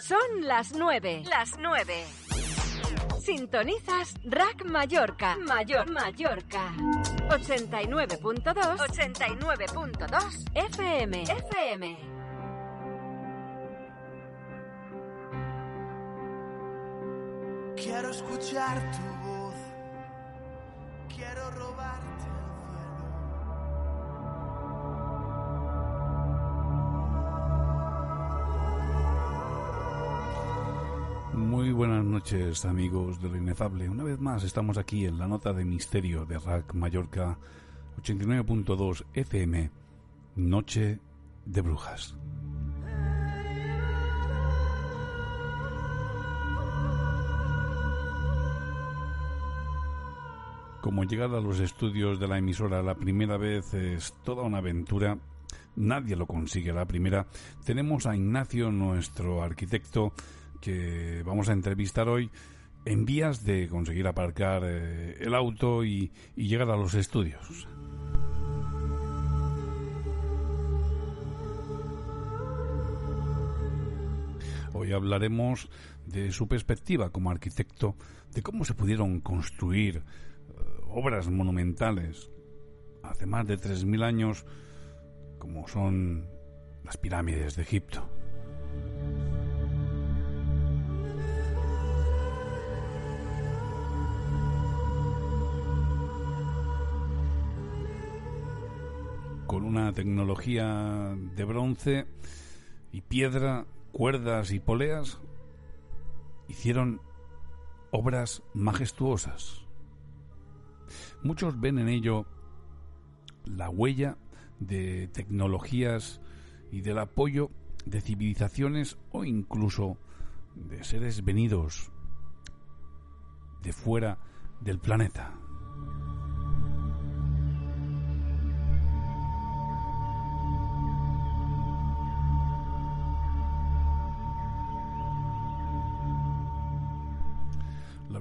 Son las nueve. Las nueve. Sintonizas Rack Mallorca. Mayor Mallorca. 89.2. 89.2 FM. FM. Quiero escuchar tu voz. Quiero robarte Muy buenas noches amigos de lo inefable. Una vez más estamos aquí en la nota de misterio de Rack Mallorca 89.2 FM, Noche de Brujas. Como llegar a los estudios de la emisora la primera vez es toda una aventura, nadie lo consigue la primera. Tenemos a Ignacio, nuestro arquitecto, que vamos a entrevistar hoy en vías de conseguir aparcar eh, el auto y, llegar a los estudios. Hoy hablaremos de su perspectiva como arquitecto, de cómo se pudieron construir eh, obras monumentales hace más de 3.000 años, como son las pirámides de Egipto. Una tecnología de bronce y piedra, cuerdas y poleas, hicieron obras majestuosas. Muchos ven en ello la huella de tecnologías y del apoyo de civilizaciones o incluso de seres venidos de fuera del planeta.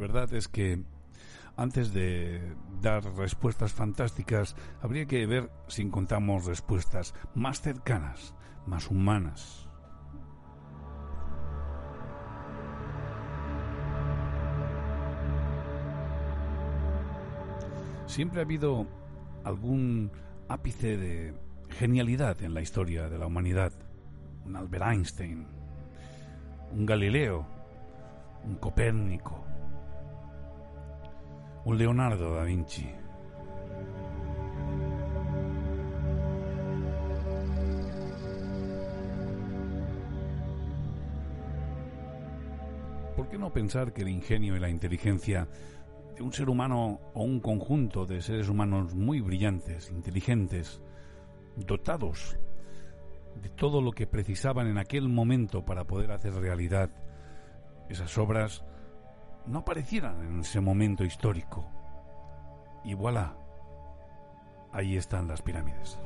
Verdad es que antes de dar respuestas fantásticas, habría que ver si encontramos respuestas más cercanas, más humanas. Siempre ha habido algún ápice de genialidad en la historia de la humanidad. Un Albert Einstein, un Galileo, un Copérnico, un Leonardo da Vinci. ¿Por qué no pensar que el ingenio y la inteligencia de un ser humano o un conjunto de seres humanos muy brillantes, inteligentes, dotados de todo lo que precisaban en aquel momento para poder hacer realidad esas obras, no aparecieran en ese momento histórico. Y voilà, ahí están las pirámides.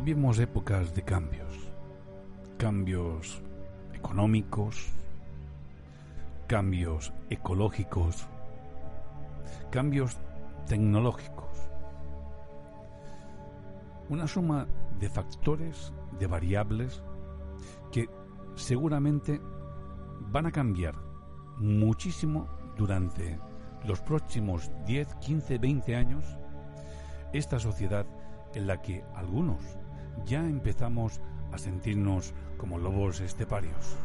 Vivimos épocas de cambios, cambios económicos, cambios ecológicos, cambios tecnológicos. Una suma de factores, de variables, que seguramente van a cambiar muchísimo durante los próximos 10, 15, 20 años esta sociedad en la que algunos ya empezamos a sentirnos como lobos esteparios.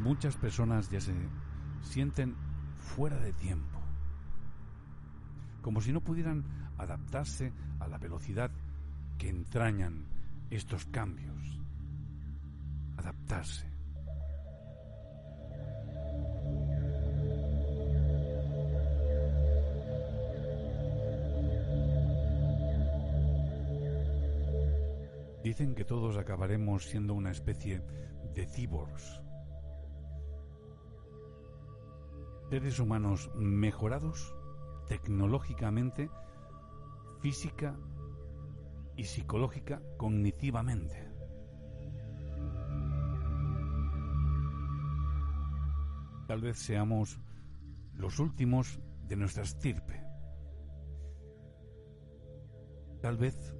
Muchas personas ya se sienten fuera de tiempo, como si no pudieran adaptarse a la velocidad que entrañan estos cambios. Adaptarse. Dicen que todos acabaremos siendo una especie de cyborgs. Seres humanos mejorados tecnológicamente, física y psicológica cognitivamente. Tal vez seamos los últimos de nuestra estirpe. Tal vez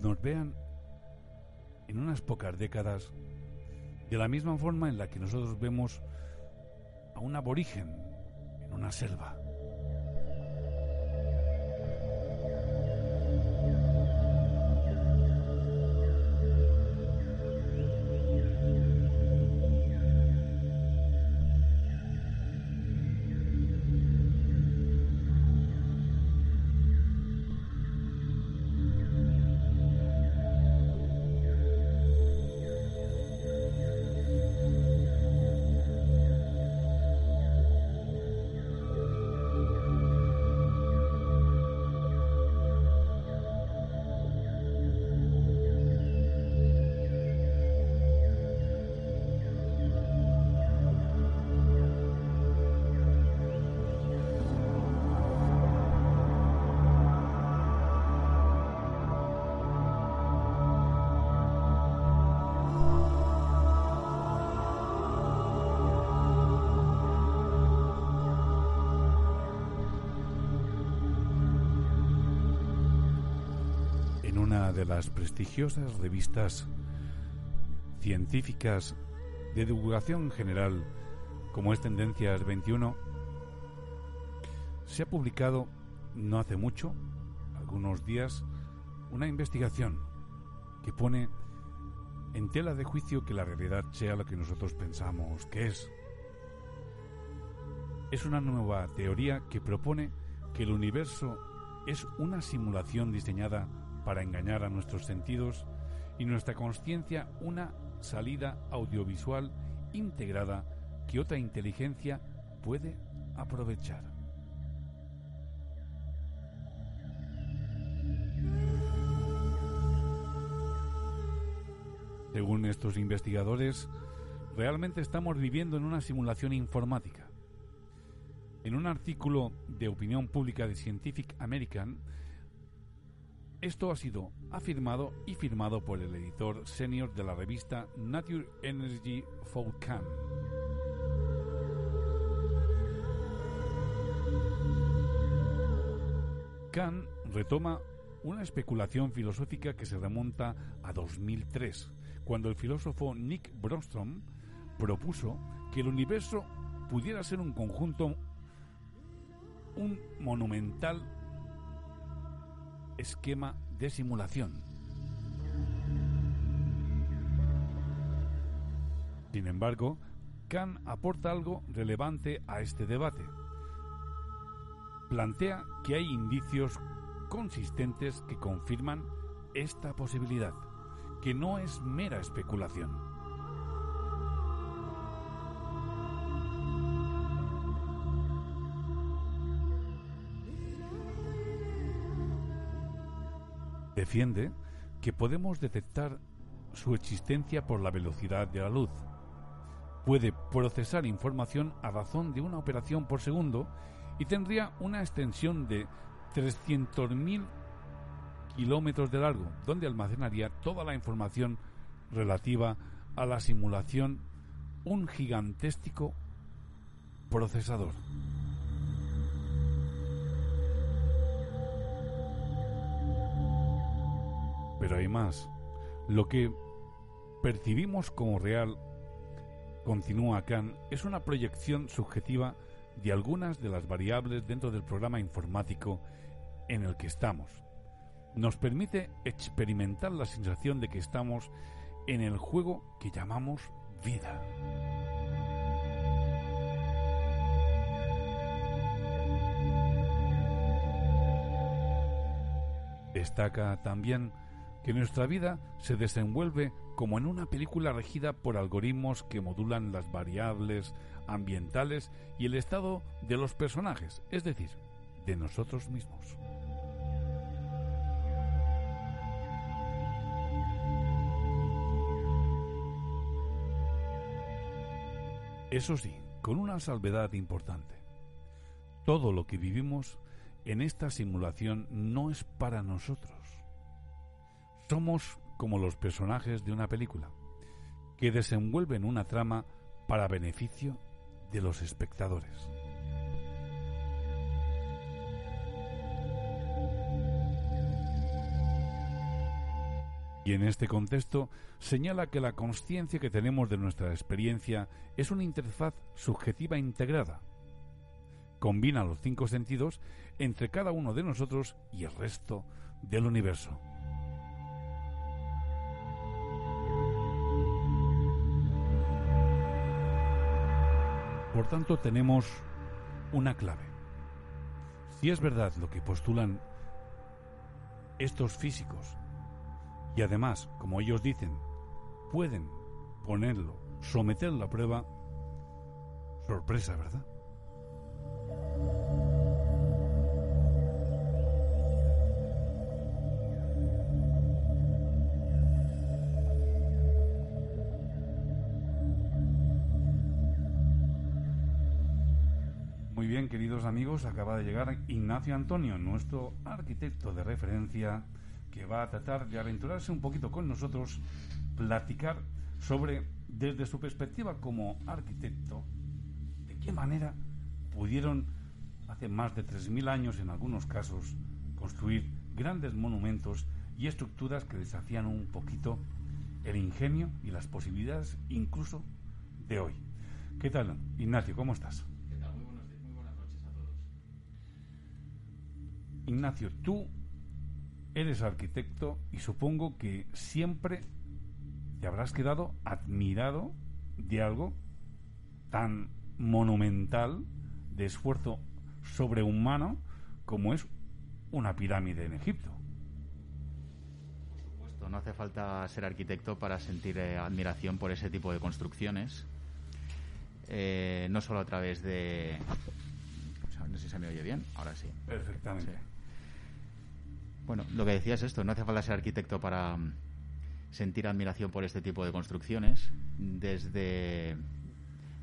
nos vean en unas pocas décadas de la misma forma en la que nosotros vemos a un aborigen en una selva. Las prestigiosas revistas científicas de divulgación general como es Tendencias 21, se ha publicado no hace mucho, algunos días, una investigación que pone en tela de juicio que la realidad sea lo que nosotros pensamos que es. Es una nueva teoría que propone que el universo es una simulación diseñada para engañar a nuestros sentidos y nuestra conciencia una salida audiovisual integrada que otra inteligencia puede aprovechar. Según estos investigadores, realmente estamos viviendo en una simulación informática. En un artículo de opinión pública de Scientific American, esto ha sido afirmado y firmado por el editor senior de la revista Nature Energy for Khan. Khan retoma una especulación filosófica que se remonta a 2003, cuando el filósofo Nick Bostrom propuso que el universo pudiera ser un conjunto, un monumental esquema de simulación. Sin embargo, Kant aporta algo relevante a este debate. Plantea que hay indicios consistentes que confirman esta posibilidad, que no es mera especulación. Defiende que podemos detectar su existencia por la velocidad de la luz. Puede procesar información a razón de una operación por segundo y tendría una extensión de 300.000 kilómetros de largo, donde almacenaría toda la información relativa a la simulación un gigantesco procesador. Pero hay más. Lo que percibimos como real, continúa Kant, es una proyección subjetiva de algunas de las variables dentro del programa informático en el que estamos. Nos permite experimentar la sensación de que estamos en el juego que llamamos vida. Destaca también que nuestra vida se desenvuelve como en una película regida por algoritmos que modulan las variables ambientales y el estado de los personajes, es decir, de nosotros mismos. Eso sí, con una salvedad importante. Todo lo que vivimos en esta simulación no es para nosotros somos como los personajes de una película, que desenvuelven una trama para beneficio de los espectadores. Y en este contexto señala que la conciencia que tenemos de nuestra experiencia es una interfaz subjetiva integrada. Combina los cinco sentidos entre cada uno de nosotros y el resto del universo. Por tanto, tenemos una clave. Si es verdad lo que postulan estos físicos, y además, como ellos dicen, pueden ponerlo, someterlo a prueba, sorpresa, ¿verdad? Queridos amigos, acaba de llegar Ignacio Antonio, nuestro arquitecto de referencia que va a tratar de aventurarse un poquito con nosotros, platicar sobre, desde su perspectiva como arquitecto, de qué manera pudieron, hace más de 3.000 años en algunos casos, construir grandes monumentos y estructuras que desafían un poquito el ingenio y las posibilidades incluso de hoy. ¿Qué tal, Ignacio? ¿Cómo estás? Ignacio, tú eres arquitecto y supongo que siempre te habrás quedado admirado de algo tan monumental, de esfuerzo sobrehumano, como es una pirámide en Egipto. Por supuesto, no hace falta ser arquitecto para sentir eh, admiración por ese tipo de construcciones. Eh, no solo a través de... no sé si se me oye bien, ahora sí. Perfectamente. Sí. Bueno, lo que decía es esto, no hace falta ser arquitecto para mm, sentir admiración por este tipo de construcciones. Desde,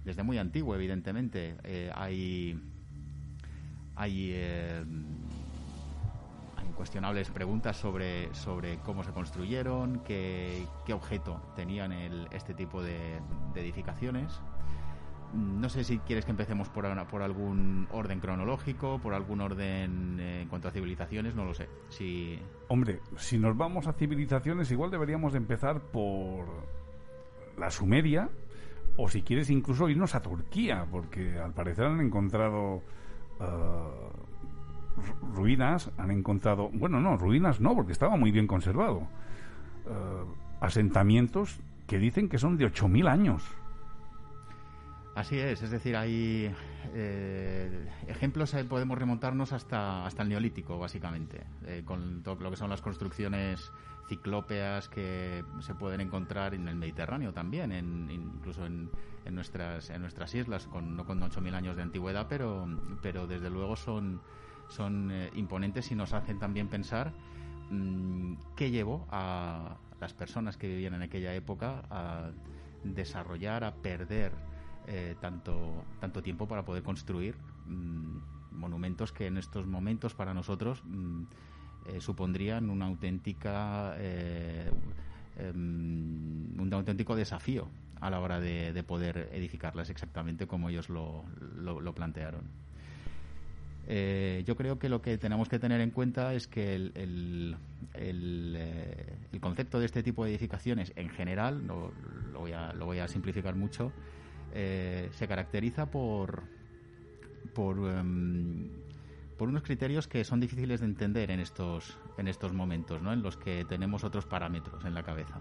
desde muy antiguo, evidentemente, eh, hay, hay, eh, hay incuestionables preguntas sobre, sobre cómo se construyeron, qué, qué objeto tenían este tipo de edificaciones. No sé si quieres que empecemos por, por algún orden cronológico, por algún orden eh, en cuanto a civilizaciones, no lo sé. Si, Hombre, si nos vamos a civilizaciones, igual deberíamos de empezar por la Sumeria, o si quieres incluso irnos a Turquía, porque al parecer han encontrado ru- ruinas, han encontrado, bueno, no, ruinas no, porque estaba muy bien conservado. Eh, asentamientos que dicen que son de 8.000 años. Así es, es decir, hay eh, ejemplos, eh, podemos remontarnos hasta, hasta el Neolítico, básicamente, eh, con todo lo que son las construcciones ciclópeas que se pueden encontrar en el Mediterráneo también, en- incluso en, en nuestras, en nuestras islas, con, no con 8.000 años de antigüedad, pero, pero desde luego son, son eh, imponentes y nos hacen también pensar mm, qué llevó a las personas que vivían en aquella época a desarrollar, a perder eh, tanto, tanto tiempo para poder construir mm, monumentos que en estos momentos para nosotros mm, eh, supondrían una auténtica eh, em, un auténtico desafío a la hora de, de poder edificarlas exactamente como ellos lo, lo- plantearon. Yo creo que lo que tenemos que tener en cuenta es que el, el- el concepto de este tipo de edificaciones en general, lo, lo voy, a, lo voy a simplificar mucho, eh, se caracteriza por, por, em, por unos criterios que son difíciles de entender en estos, en estos momentos, ¿no? en los que tenemos otros parámetros en la cabeza.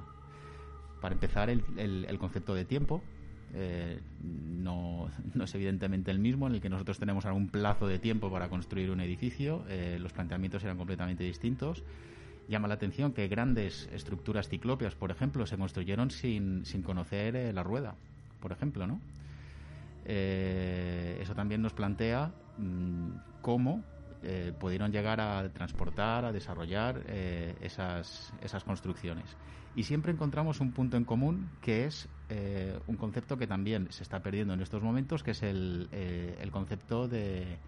Para empezar, el, el- el concepto de tiempo eh, no, es evidentemente el mismo, en el que nosotros tenemos un plazo de tiempo para construir un edificio, eh, los planteamientos eran completamente distintos. Llama la atención que grandes estructuras ciclópeas, por ejemplo, se construyeron sin, sin conocer la rueda, por ejemplo, ¿no? Eh, eso también nos plantea mm, cómo eh, pudieron llegar a transportar, a desarrollar eh, esas, esas construcciones. Y siempre encontramos un punto en común que es un concepto que también se está perdiendo en estos momentos, que es el, el concepto de,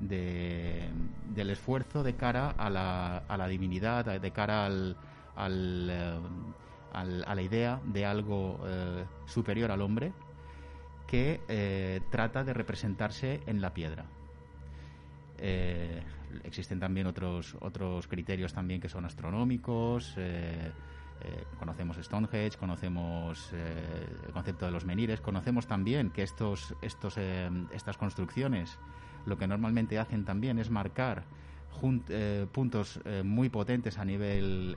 del esfuerzo de cara a la, a la divinidad, de cara al, al, a la idea de algo superior al hombre que eh, trata de representarse en la piedra. Eh, existen también otros, otros criterios también que son astronómicos. Eh, conocemos Stonehenge, conocemos el concepto de los menires, conocemos también que estos, estos, estas construcciones lo que normalmente hacen también es marcar puntos muy potentes a nivel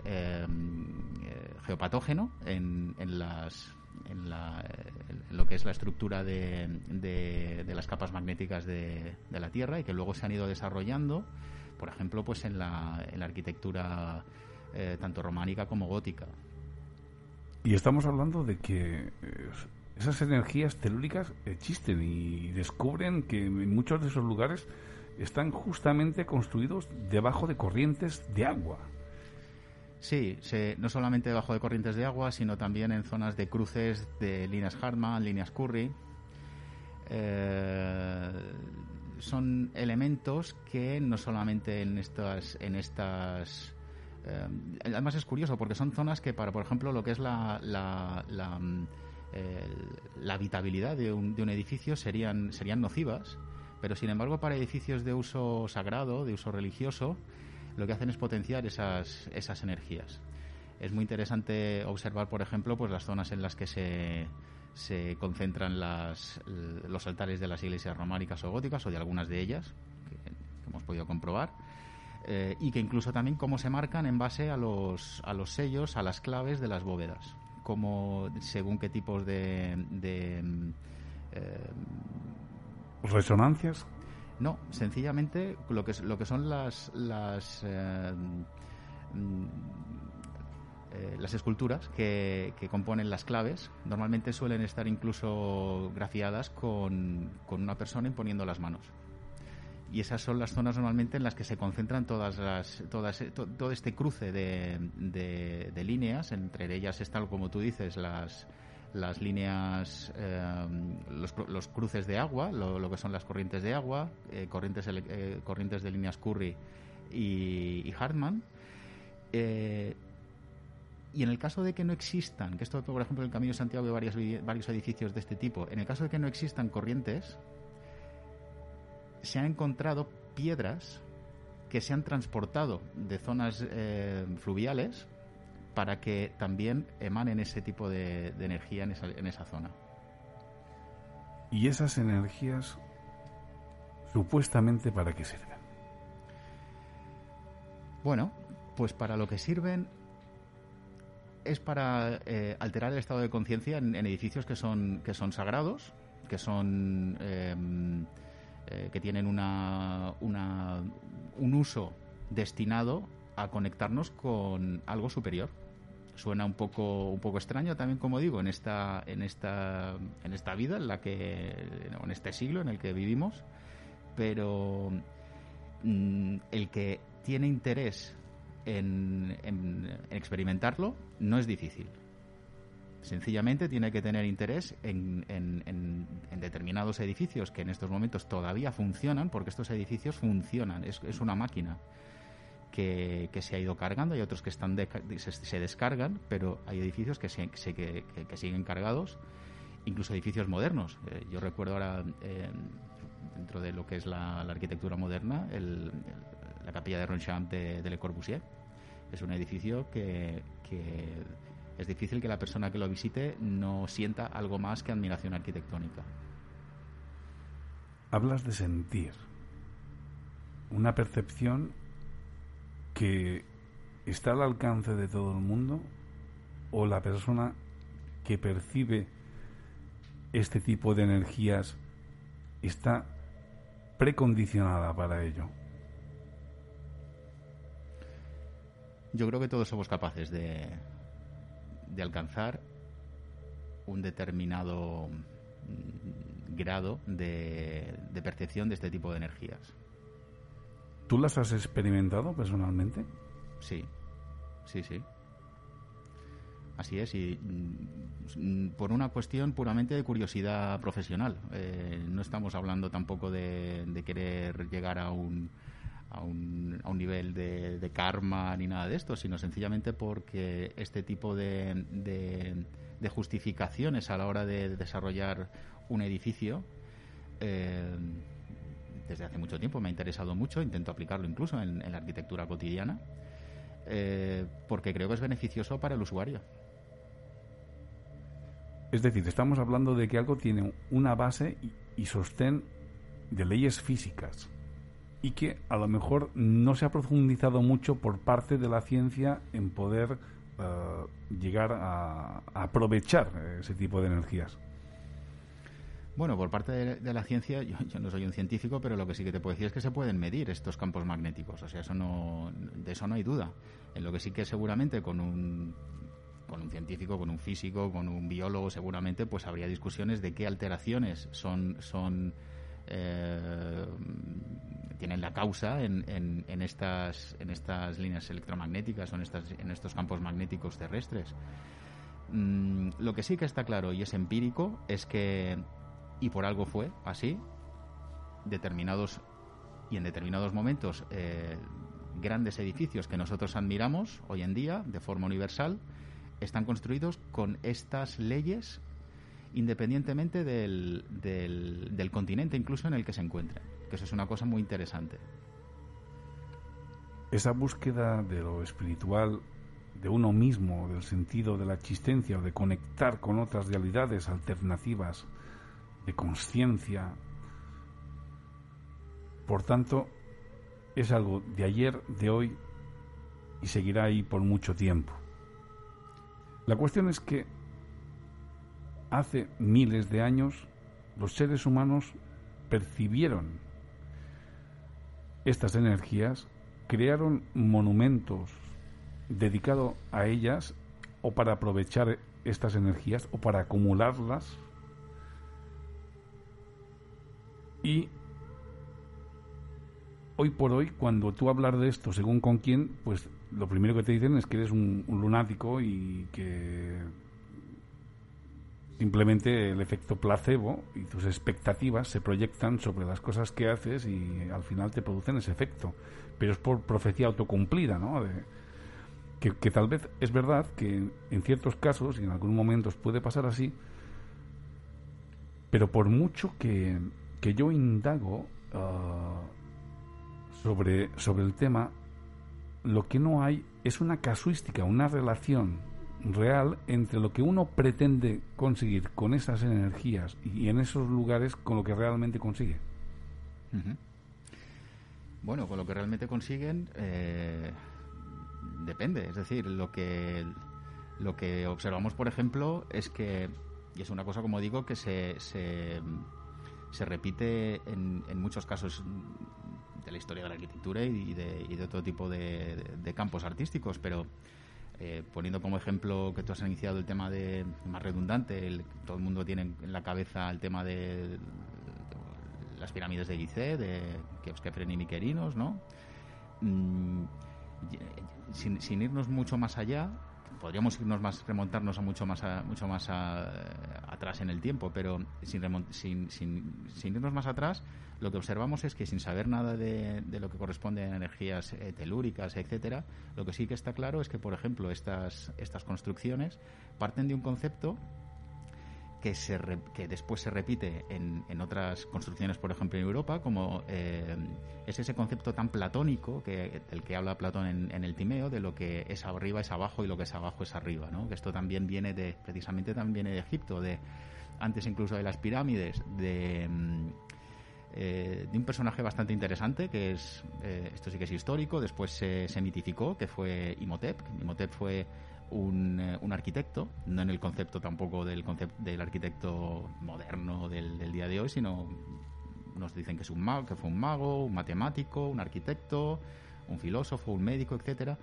geopatógeno en, en, las, en, la, lo que es la estructura de, de, las capas magnéticas de, de, la Tierra y que luego se han ido desarrollando, por ejemplo, pues en la, en la arquitectura eh, tanto románica como gótica. Y estamos hablando de que eh, esas energías telúricas existen y descubren que en muchos de esos lugares están justamente construidos debajo de corrientes de agua. Sí, no solamente debajo de corrientes de agua, sino también en zonas de cruces de líneas Hartmann, líneas Curry. Eh, son elementos que no solamente en estas, en estas eh, además es curioso porque son zonas que para, por ejemplo, lo que es la, eh, la habitabilidad de un, de un edificio serían, serían nocivas, pero sin embargo para edificios de uso sagrado, de uso religioso, lo que hacen es potenciar esas, esas energías. Es muy interesante observar, por ejemplo, pues las zonas en las que se, se concentran las, los altares de las iglesias románicas o góticas, o de algunas de ellas, que, hemos podido comprobar, eh, y que incluso también cómo se marcan en base a los, a los sellos, a las claves de las bóvedas, como según qué tipos de... de eh, ¿Resonancias? No, sencillamente lo que, lo que son las, las, eh, mm, eh, las esculturas que, que, componen las claves normalmente suelen estar incluso grafiadas con, con una persona imponiendo las manos. Y esas son las zonas normalmente en las que se concentran todas las todas todo este cruce de, de, de, líneas. Entre ellas están como tú dices las las líneas, eh, los, cruces de agua, lo, que son las corrientes de agua, eh, corrientes, eh, corrientes de líneas Curry y, Hartman. y en el caso de que no existan, que esto, por ejemplo, en el Camino de Santiago hay varios, varios edificios de este tipo, en el caso de que no existan corrientes, se han encontrado piedras que se han transportado de zonas fluviales para que también emanen ese tipo de, energía en esa, en esa zona. ¿Y esas energías supuestamente para qué sirven? Bueno, pues para lo que sirven es para eh, alterar el estado de conciencia en, edificios que son, que son sagrados, que son em, eh, que tienen una, una, un uso destinado a conectarnos con algo superior suena un poco un poco extraño también como digo en esta en esta en esta vida en la que en este siglo en el que vivimos pero mm, el que tiene interés en, experimentarlo no es difícil. Sencillamente tiene que tener interés en, en, determinados edificios que en estos momentos todavía funcionan porque estos edificios funcionan es, es una máquina que, se ha ido cargando, hay otros que están se, descargan, pero hay edificios que, siguen cargados, incluso edificios modernos. Eh, yo recuerdo ahora, eh, dentro de lo que es la, arquitectura moderna, la capilla de Ronchamp de, de, Le Corbusier. Es un edificio que, es difícil que la persona que lo visite no sienta algo más que admiración arquitectónica. Hablas de sentir, una percepción que está al alcance de todo el mundo o la persona que percibe este tipo de energías está precondicionada para ello? Yo creo que todos somos capaces de, de alcanzar un determinado mm, grado de, de percepción de este tipo de energías. ¿Tú las has experimentado personalmente? Sí, sí, sí. Así es, y mm, por una cuestión puramente de curiosidad profesional. Eh, no estamos hablando tampoco de, querer llegar a un, a un, a un nivel de, karma ni nada de esto, sino sencillamente porque este tipo de, de, justificaciones a la hora de desarrollar un edificio eh, desde hace mucho tiempo me ha interesado mucho, intento aplicarlo incluso en, la arquitectura cotidiana, eh, porque creo que es beneficioso para el usuario. Es decir, estamos hablando de que algo tiene una base y, sostén de leyes físicas y que a lo mejor no se ha profundizado mucho por parte de la ciencia en poder eh, llegar a, aprovechar ese tipo de energías. Bueno, por parte de, la ciencia, yo, no soy un científico, pero lo que sí que te puedo decir es que se pueden medir estos campos magnéticos. O sea, eso no, de eso no hay duda. En lo que sí que seguramente con un, con un científico, con un físico, con un biólogo, seguramente, pues habría discusiones de qué alteraciones son, eh, tienen la causa en, en, estas, en estas líneas electromagnéticas o en, estas, en estos campos magnéticos terrestres. Mm, lo que sí que está claro y es empírico es que y por algo fue así. Determinados y en determinados momentos eh, grandes edificios que nosotros admiramos hoy en día de forma universal están construidos con estas leyes independientemente del, del, del, continente incluso en el que se encuentren, que eso es una cosa muy interesante. Esa búsqueda de lo espiritual, de uno mismo, del sentido de la existencia o de conectar con otras realidades alternativas, de conciencia. Por tanto, es algo de ayer, de hoy y seguirá ahí por mucho tiempo. La cuestión es que hace miles de años los seres humanos percibieron estas energías, crearon monumentos dedicados a ellas o para aprovechar estas energías o para acumularlas Y hoy por hoy, cuando tú hablas de esto según con quién, pues lo primero que te dicen es que eres un, lunático y que simplemente el efecto placebo y tus expectativas se proyectan sobre las cosas que haces y al final te producen ese efecto. Pero es por profecía autocumplida, ¿no? que, que, tal vez es verdad que en ciertos casos y en algunos momentos puede pasar así, pero por mucho que que yo indago ah, sobre, sobre el tema, lo que no hay es una casuística, una relación real entre lo que uno pretende conseguir con esas energías y en esos lugares con lo que realmente consigue. Bueno, con lo que realmente consiguen eh, depende. Es decir, lo que lo que observamos, por ejemplo, es que y es una cosa, como digo, que se, se se repite en, en muchos casos de la historia de la arquitectura y de, otro tipo de, campos artísticos, pero eh, poniendo como ejemplo que tú has iniciado el tema de más redundante, todo el mundo tiene en la cabeza el tema de, las pirámides de Gizeh, de Kefren y Miquerinos, ¿no? Mm, sin, sin, irnos mucho más allá, podríamos irnos más, remontarnos a mucho más, mucho más atrás en el tiempo, pero sin, sin, sin, irnos más atrás, lo que observamos es que sin saber nada de, de lo que corresponde a energías eh, telúricas, etcétera, lo que sí que está claro es que, por ejemplo, estas, estas construcciones parten de un concepto que, después se repite en, en, otras construcciones, por ejemplo, en Europa, como eh, es ese concepto tan platónico que, del que habla Platón en, el Timeo, de lo que es arriba es abajo y lo que es abajo es arriba, ¿no? Esto también viene de, precisamente también de Egipto, de antes incluso de las pirámides, de... Mm, eh, de un personaje bastante interesante, que es, eh, esto sí que es histórico, después se, se mitificó, que fue Imhotep. Imhotep fue un, eh, un, arquitecto, no en el concepto tampoco del, concepto del arquitecto moderno del, día de hoy, sino nos dicen que es un mago, que fue un mago, un matemático, un arquitecto, un filósofo, un médico, etcétera,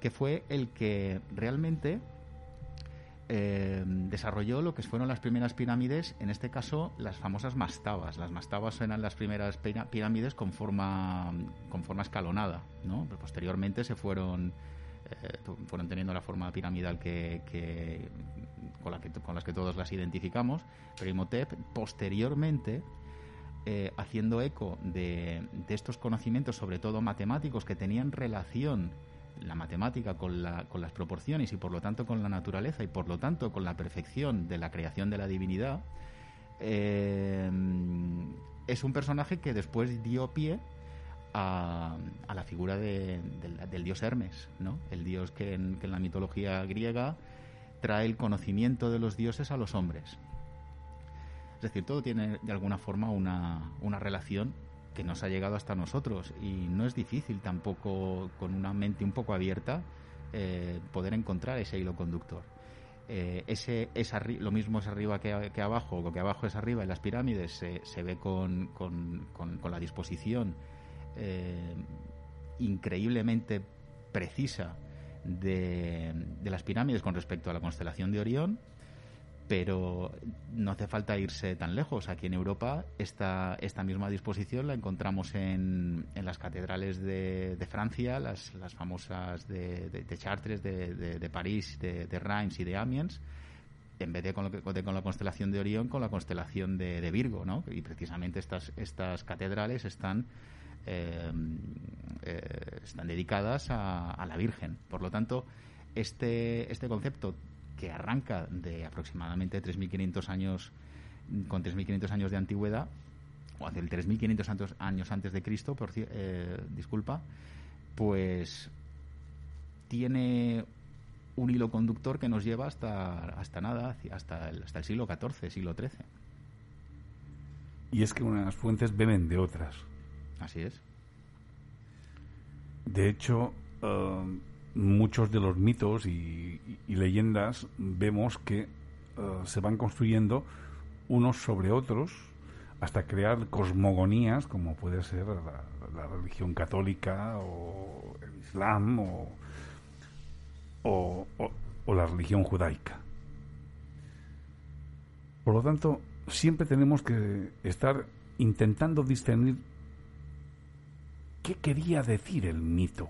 que fue el que realmente eh, desarrolló lo que fueron las primeras pirámides, en este caso las famosas mastabas. Las mastabas eran las primeras pirámides con forma, con forma escalonada, ¿no? Pero posteriormente se fueron, eh, fueron teniendo la forma piramidal que, con, la que, las que todos las identificamos. Pero Imhotep, posteriormente, eh, haciendo eco de, estos conocimientos, sobre todo matemáticos, que tenían relación la matemática con las proporciones y por lo tanto con la naturaleza y por lo tanto con la perfección de la creación de la divinidad, eh, es un personaje que después dio pie a, la figura de, del dios Hermes, ¿no? el dios que en, la mitología griega trae el conocimiento de los dioses a los hombres. Es decir, todo tiene de alguna forma una, relación que nos ha llegado hasta nosotros y no es difícil tampoco con una mente un poco abierta eh, poder encontrar ese hilo conductor. Eh, lo mismo es arriba que, abajo, lo que abajo es arriba en las pirámides se, ve con, la disposición eh, increíblemente precisa de, de las pirámides con respecto a la constelación de Orión pero no hace falta irse tan lejos. Aquí en Europa esta, esta misma disposición la encontramos en, las catedrales de, de Francia, las, las, famosas de, de, Chartres, de, París, de, Reims y de Amiens, en vez de con, lo con la constelación de Orión, con la constelación de, Virgo, ¿no? Y precisamente estas, estas catedrales están, eh, eh, están dedicadas a, la Virgen. Por lo tanto, este, este concepto que arranca de aproximadamente 3.500 años, con 3.500 años de antigüedad, o del 3.500 años antes de Cristo, por, eh, disculpa, pues tiene un hilo conductor que nos lleva hasta, hasta nada, hasta el, hasta el siglo XIV, siglo XIII. Y es que unas fuentes beben de otras. Así es. De hecho, uh, muchos de los mitos y, leyendas vemos que eh, se van construyendo unos sobre otros hasta crear cosmogonías como puede ser la, religión católica o el islam o, o la religión judaica. Por lo tanto, siempre tenemos que estar intentando discernir qué quería decir el mito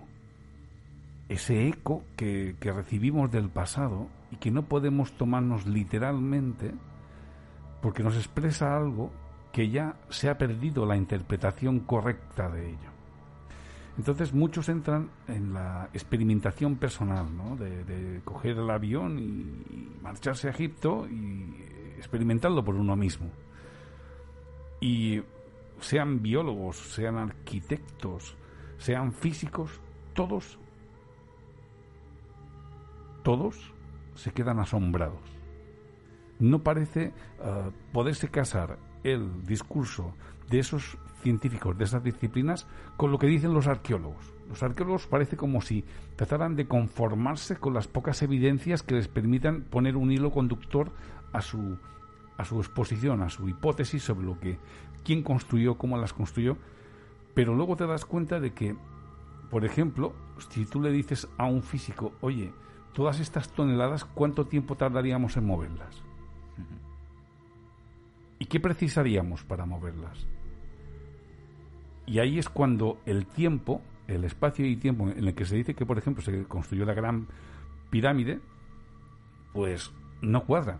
ese eco que, recibimos del pasado y que no podemos tomarnos literalmente porque nos expresa algo que ya se ha perdido la interpretación correcta de ello. Entonces muchos entran en la experimentación personal, ¿no? de, coger el avión y, marcharse a Egipto y experimentarlo por uno mismo. Y sean biólogos, sean arquitectos, sean físicos, todos todos se quedan asombrados. No parece uh, poderse casar el discurso de esos científicos de esas disciplinas con lo que dicen los arqueólogos. Los arqueólogos parece como si trataran de conformarse con las pocas evidencias que les permitan poner un hilo conductor a su a su exposición, a su hipótesis sobre lo que quién construyó, cómo las construyó, pero luego te das cuenta de que, por ejemplo, si tú le dices a un físico, oye, todas estas toneladas, ¿cuánto tiempo tardaríamos en moverlas? ¿Y qué precisaríamos para moverlas? Y ahí es cuando el tiempo, el espacio y tiempo en el que se dice que, por ejemplo, se construyó la gran pirámide, pues no cuadra.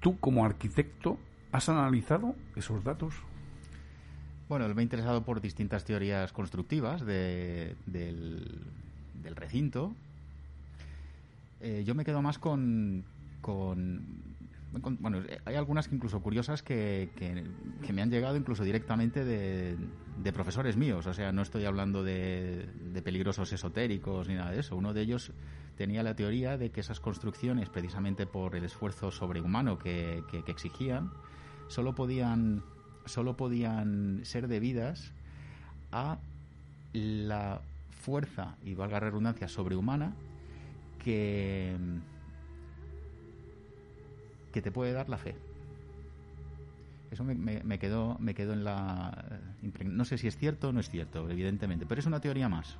¿Tú como arquitecto has analizado esos datos? Bueno, me he interesado por distintas teorías constructivas del, del recinto eh, yo me quedo más con, con, Bueno, hay algunas que incluso curiosas que, que, me han llegado incluso directamente de, de, profesores míos. O sea, no estoy hablando de, de peligrosos esotéricos ni nada de eso. Uno de ellos tenía la teoría de que esas construcciones, precisamente por el esfuerzo sobrehumano que, que, exigían, solo podían, solo podían ser debidas a la fuerza, y valga redundancia, sobrehumana que, que te puede dar la fe. Eso me, quedó, me en la... No sé si es cierto o no es cierto, evidentemente, pero es una teoría más.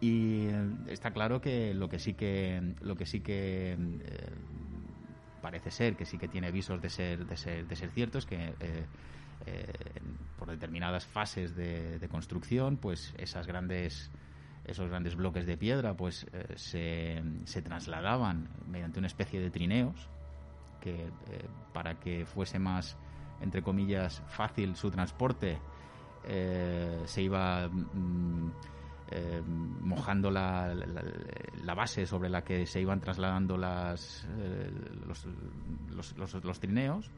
Y está claro que lo que sí que lo que sí que parece ser que sí que tiene visos de ser de ser, de ser cierto que por determinadas fases de, construcción, pues esas grandes esos grandes bloques de piedra pues eh, se, se, trasladaban mediante una especie de trineos que eh, para que fuese más entre comillas fácil su transporte eh, se iba mm, mojando la, la, base sobre la que se iban trasladando las, los, los, los, trineos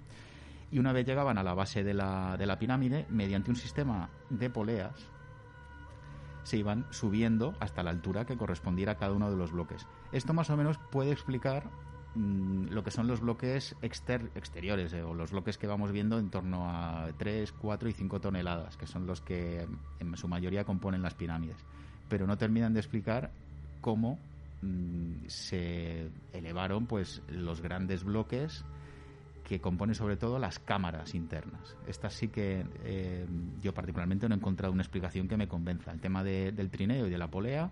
y una vez llegaban a la base de la, de la pirámide mediante un sistema de poleas se iban subiendo hasta la altura que correspondiera a cada uno de los bloques. Esto más o menos puede explicar mm, lo que son los bloques exteriores eh, o los bloques que vamos viendo en torno a 3, 4 y 5 toneladas, que son los que en su mayoría componen las pirámides. Pero no terminan de explicar cómo mm, se elevaron pues los grandes bloques que compone sobre todo las cámaras internas. Estas sí que eh, yo particularmente no he encontrado una explicación que me convenza. El tema del trineo y de la polea,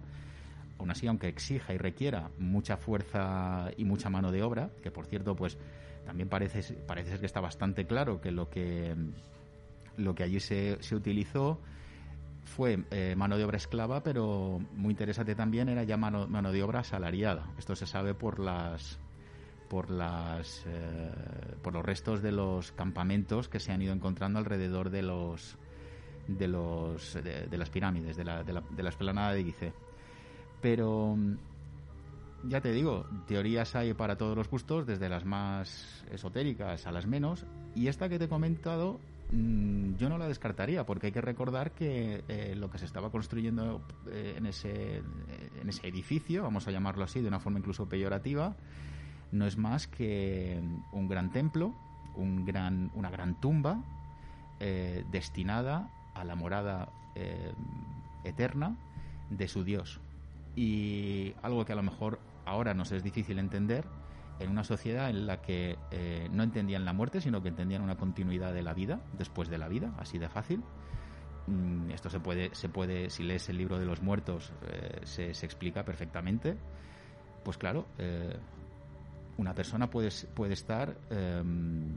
aún así, aunque exija y requiera mucha fuerza y mucha mano de obra, que por cierto, pues también parece, parece ser que está bastante claro que lo que, lo que allí se, se utilizó fue eh, mano de obra esclava, pero muy interesante también era ya mano, mano de obra asalariada. Esto se sabe por las por, las, eh, por los restos de los campamentos que se han ido encontrando alrededor de los de los de, las pirámides de la, de la, de la esplanada de Gizeh. Pero ya te digo, teorías hay para todos los gustos, desde las más esotéricas a las menos, y esta que te he comentado mm, yo no la descartaría, porque hay que recordar que eh, lo que se estaba construyendo eh, en, ese, en ese edificio, vamos a llamarlo así, de una forma incluso peyorativa, no es más que un gran templo, un gran, una gran tumba eh, destinada a la morada eh, eterna de su Dios. Y algo que a lo mejor ahora nos es difícil entender en una sociedad en la que eh, no entendían la muerte, sino que entendían una continuidad de la vida después de la vida, así de fácil. Mm, esto se puede, se puede, si lees el libro de los muertos, se, se, explica perfectamente. Pues claro, una persona puede, puede estar, em,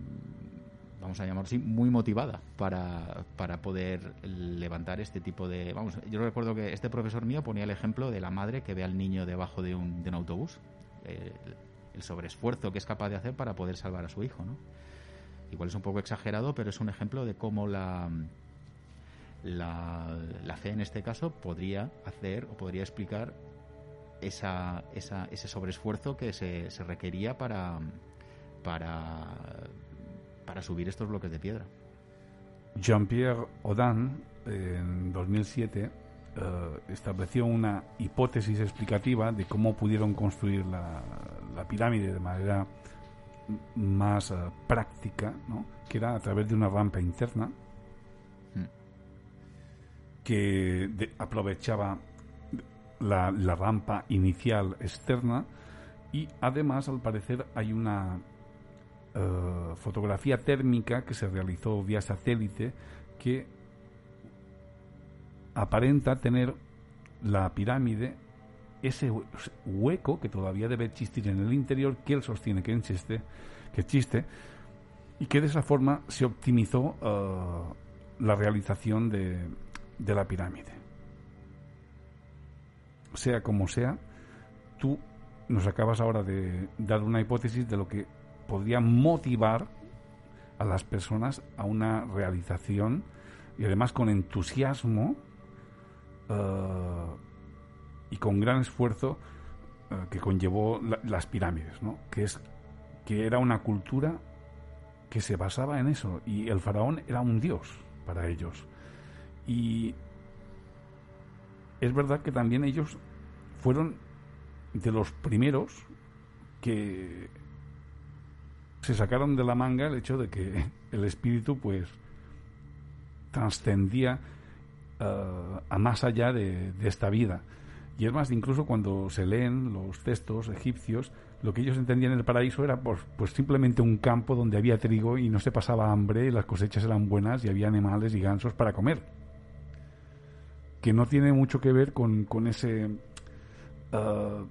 vamos a llamarlo así, muy motivada para, para, poder levantar este tipo de... Vamos, yo recuerdo que este profesor mío ponía el ejemplo de la madre que ve al niño debajo de un, de un autobús, eh, el sobreesfuerzo que es capaz de hacer para poder salvar a su hijo, ¿no? Igual es un poco exagerado, pero es un ejemplo de cómo la, la, fe en este caso podría hacer o podría explicar esa, esa, ese sobreesfuerzo que se, se requería para, para, para subir estos bloques de piedra. Jean-Pierre Audin, en 2007, eh, estableció una hipótesis explicativa de cómo pudieron construir la, la pirámide de manera más eh, práctica, ¿no? que era a través de una rampa interna mm. que aprovechaba la, rampa inicial externa y además al parecer hay una eh, fotografía térmica que se realizó vía satélite que aparenta tener la pirámide ese hueco que todavía debe existir en el interior que él sostiene que existe, que existe y que de esa forma se optimizó eh, la realización de la pirámide. Sea como sea, tú nos acabas ahora de dar una hipótesis de lo que podría motivar a las personas a una realización y además con entusiasmo eh, y con gran esfuerzo eh, que conllevó las pirámides, ¿no? que es que era una cultura que se basaba en eso y el faraón era un dios para ellos y es verdad que también ellos fueron de los primeros que se sacaron de la manga el hecho de que el espíritu pues trascendía eh, a más allá de, esta vida. Y es más, incluso cuando se leen los textos egipcios, lo que ellos entendían en el paraíso era pues, pues simplemente un campo donde había trigo y no se pasaba hambre, y las cosechas eran buenas y había animales y gansos para comer. que no tiene mucho que ver con, con ese ah,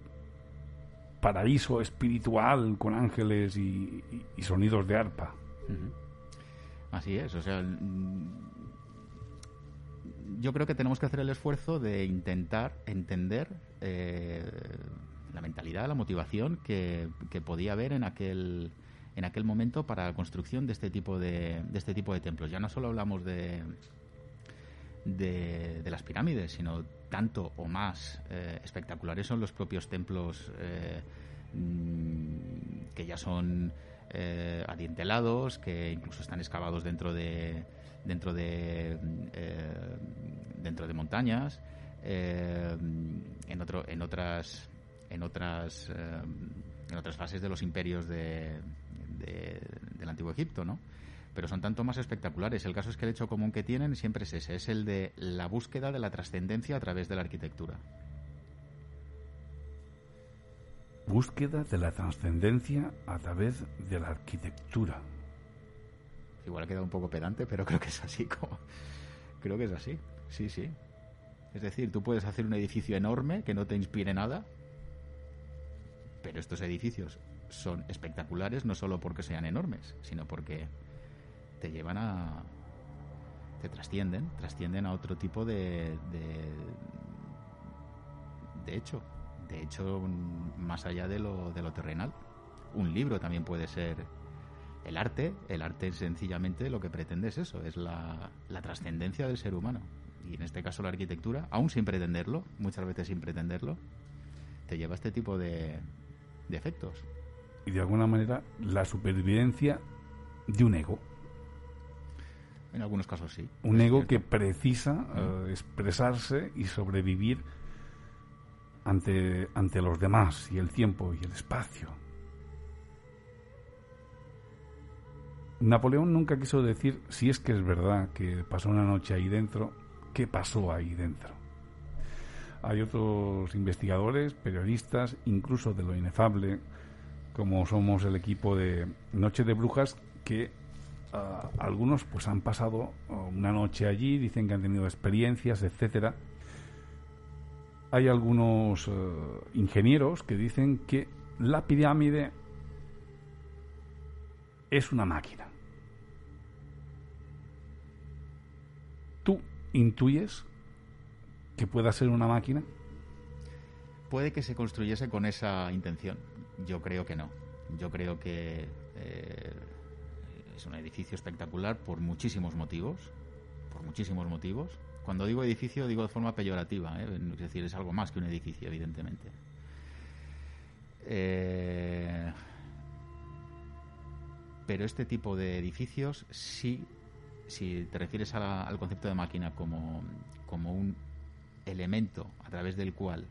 paraíso espiritual con ángeles y, y- sonidos de arpa. Así es, o sea, yo creo que tenemos que hacer el esfuerzo de intentar entender eh, la mentalidad, la motivación que, que podía haber en aquel en aquel momento para la construcción de este tipo de, de este tipo de templos. Ya no solo hablamos de de, de las pirámides, sino tanto o más eh, espectaculares son los propios templos eh, mm, que ya son eh, adientelados, que incluso están excavados dentro de dentro de eh, dentro de montañas, eh, en otro en otras en otras eh, en otras fases de los imperios de, de- del antiguo Egipto, ¿no? Pero son tanto más espectaculares. El caso es que el hecho común que tienen siempre es ese, es el de la búsqueda de la trascendencia a través de la arquitectura. Búsqueda de la trascendencia a través de la arquitectura. Igual ha quedado un poco pedante, pero creo que es así como... Creo que es así, sí, sí. Es decir, tú puedes hacer un edificio enorme que no te inspire nada, pero estos edificios son espectaculares no solo porque sean enormes, sino porque te llevan a... te trascienden, trascienden a otro tipo de... de, de hecho, de hecho, más allá de lo, de lo terrenal. Un libro también puede ser el arte, el arte sencillamente lo que pretende es eso, es la, la trascendencia del ser humano. Y en este caso la arquitectura, aún sin pretenderlo, muchas veces sin pretenderlo, te lleva a este tipo de, de efectos. Y de alguna manera la supervivencia de un ego. En algunos casos sí. Un ego cierto. que precisa eh, expresarse y sobrevivir ante, ante los demás y el tiempo y el espacio. Napoleón nunca quiso decir si es que es verdad que pasó una noche ahí dentro, qué pasó ahí dentro. Hay otros investigadores, periodistas, incluso de lo inefable, como somos el equipo de Noche de Brujas, que ah, algunos pues han pasado una noche allí, dicen que han tenido experiencias, etcétera. Hay algunos eh, ingenieros que dicen que la pirámide es una máquina. ¿Tú intuyes que pueda ser una máquina? Puede que se construyese con esa intención. Yo creo que no. Yo creo que eh, es un edificio espectacular por muchísimos motivos. Por muchísimos motivos. Cuando digo edificio, digo de forma peyorativa. ¿eh? Es decir, es algo más que un edificio, evidentemente. Eh, pero este tipo de edificios sí, si te refieres a la- al concepto de máquina como, como un elemento a través del cual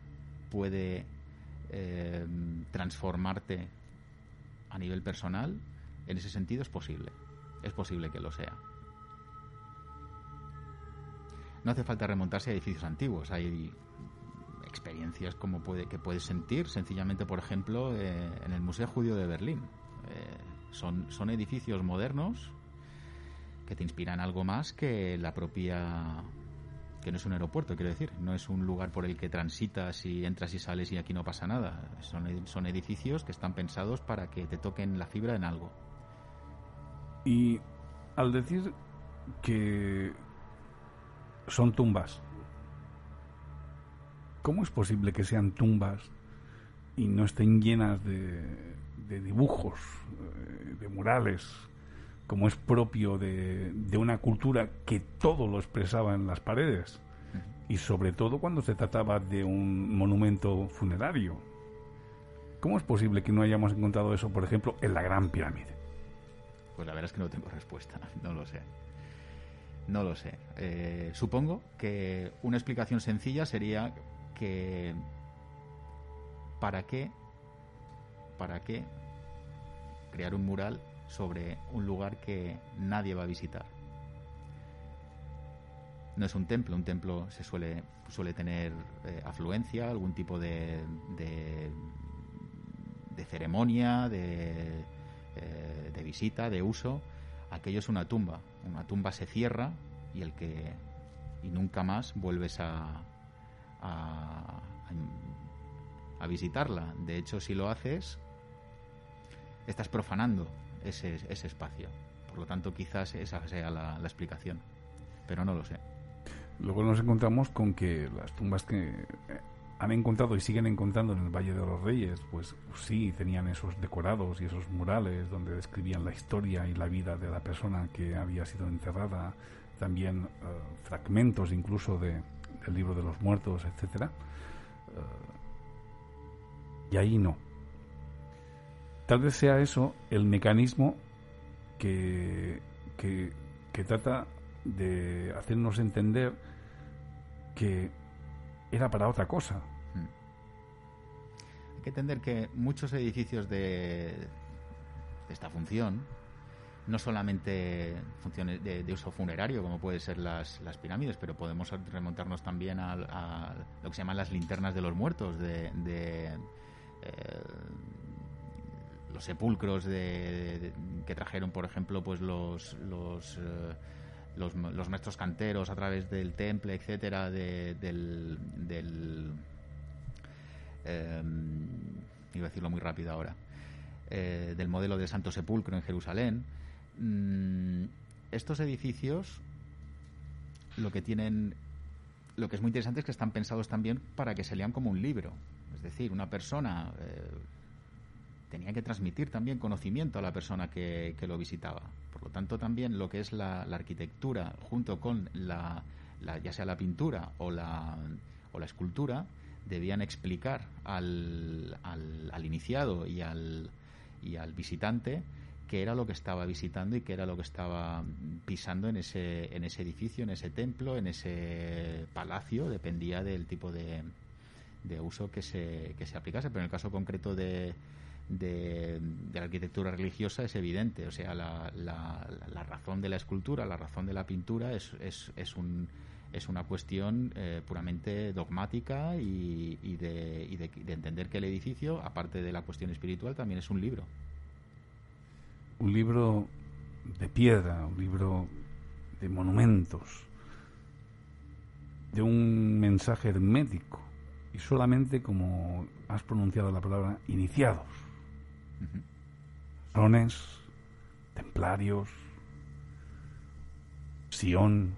puede eh, transformarte a nivel personal, en ese sentido es posible. Es posible que lo sea. No hace falta remontarse a edificios antiguos. Hay experiencias como puede, que puedes sentir sencillamente, por ejemplo, eh, en el Museo Judío de Berlín. Eh, son, son edificios modernos que te inspiran algo más que la propia que no es un aeropuerto, quiero decir, no es un lugar por el que transitas y entras y sales y aquí no pasa nada. Son, son edificios que están pensados para que te toquen la fibra en algo. Y al decir que son tumbas, ¿cómo es posible que sean tumbas y no estén llenas de, de dibujos, eh, de murales, como es propio de, de una cultura que todo lo expresaba en las paredes? Y sobre todo cuando se trataba de un monumento funerario. ¿Cómo es posible que no hayamos encontrado eso, por ejemplo, en la Gran Pirámide? Pues la verdad es que no tengo respuesta, no lo sé. No lo sé. Eh, supongo que una explicación sencilla sería que ¿para qué? ¿Para qué crear un mural sobre un lugar que nadie va a visitar? No es un templo, un templo se suele, suele tener eh, afluencia, algún tipo de, de, ceremonia, de, eh, de visita, de uso. Aquello es una tumba. Una tumba se cierra y el que y nunca más vuelves a, a, a visitarla. De hecho, si lo haces, estás profanando ese, ese espacio. Por lo tanto, quizás esa sea la, explicación, pero no lo sé. Luego nos encontramos con que las tumbas que eh, han encontrado y siguen encontrando en el Valle de los Reyes, pues sí, tenían esos decorados y esos murales donde describían la historia y la vida de la persona que había sido enterrada, también eh, fragmentos incluso de, del libro de los muertos, etcétera. Eh, y ahí no. Tal vez sea eso el mecanismo que, que, trata de hacernos entender que era para otra cosa. Hmm. Hay que entender que muchos edificios de, esta función, no solamente funciones de, uso funerario, como pueden ser las, las pirámides, pero podemos remontarnos también a, lo que se llaman las linternas de los muertos, de, de eh, los sepulcros de, que trajeron, por ejemplo, pues los, los eh, los, los, maestros canteros a través del temple, etcétera, de, del, del eh, iba a decirlo muy rápido ahora, eh, del modelo de Santo Sepulcro en Jerusalén. Mm, estos edificios lo que tienen, lo que es muy interesante es que están pensados también para que se lean como un libro. Es decir, una persona eh, tenía que transmitir también conocimiento a la persona que, que lo visitaba. Por lo tanto, también lo que es la, arquitectura, junto con la, la, ya sea la pintura o la, o la escultura, debían explicar al, al, al iniciado y al, y al visitante qué era lo que estaba visitando y qué era lo que estaba pisando en ese, en ese edificio, en ese templo, en ese palacio, dependía del tipo de, de uso que se, que se aplicase. Pero en el caso concreto de, de, la arquitectura religiosa es evidente. O sea, la, la, la, razón de la escultura, la razón de la pintura es, es, es, un, es una cuestión eh, puramente dogmática y, y, de, y de, entender que el edificio, aparte de la cuestión espiritual, también es un libro. Un libro de piedra, un libro de monumentos, de un mensaje hermético y solamente, como has pronunciado la palabra, iniciados Rones, templarios, Sion.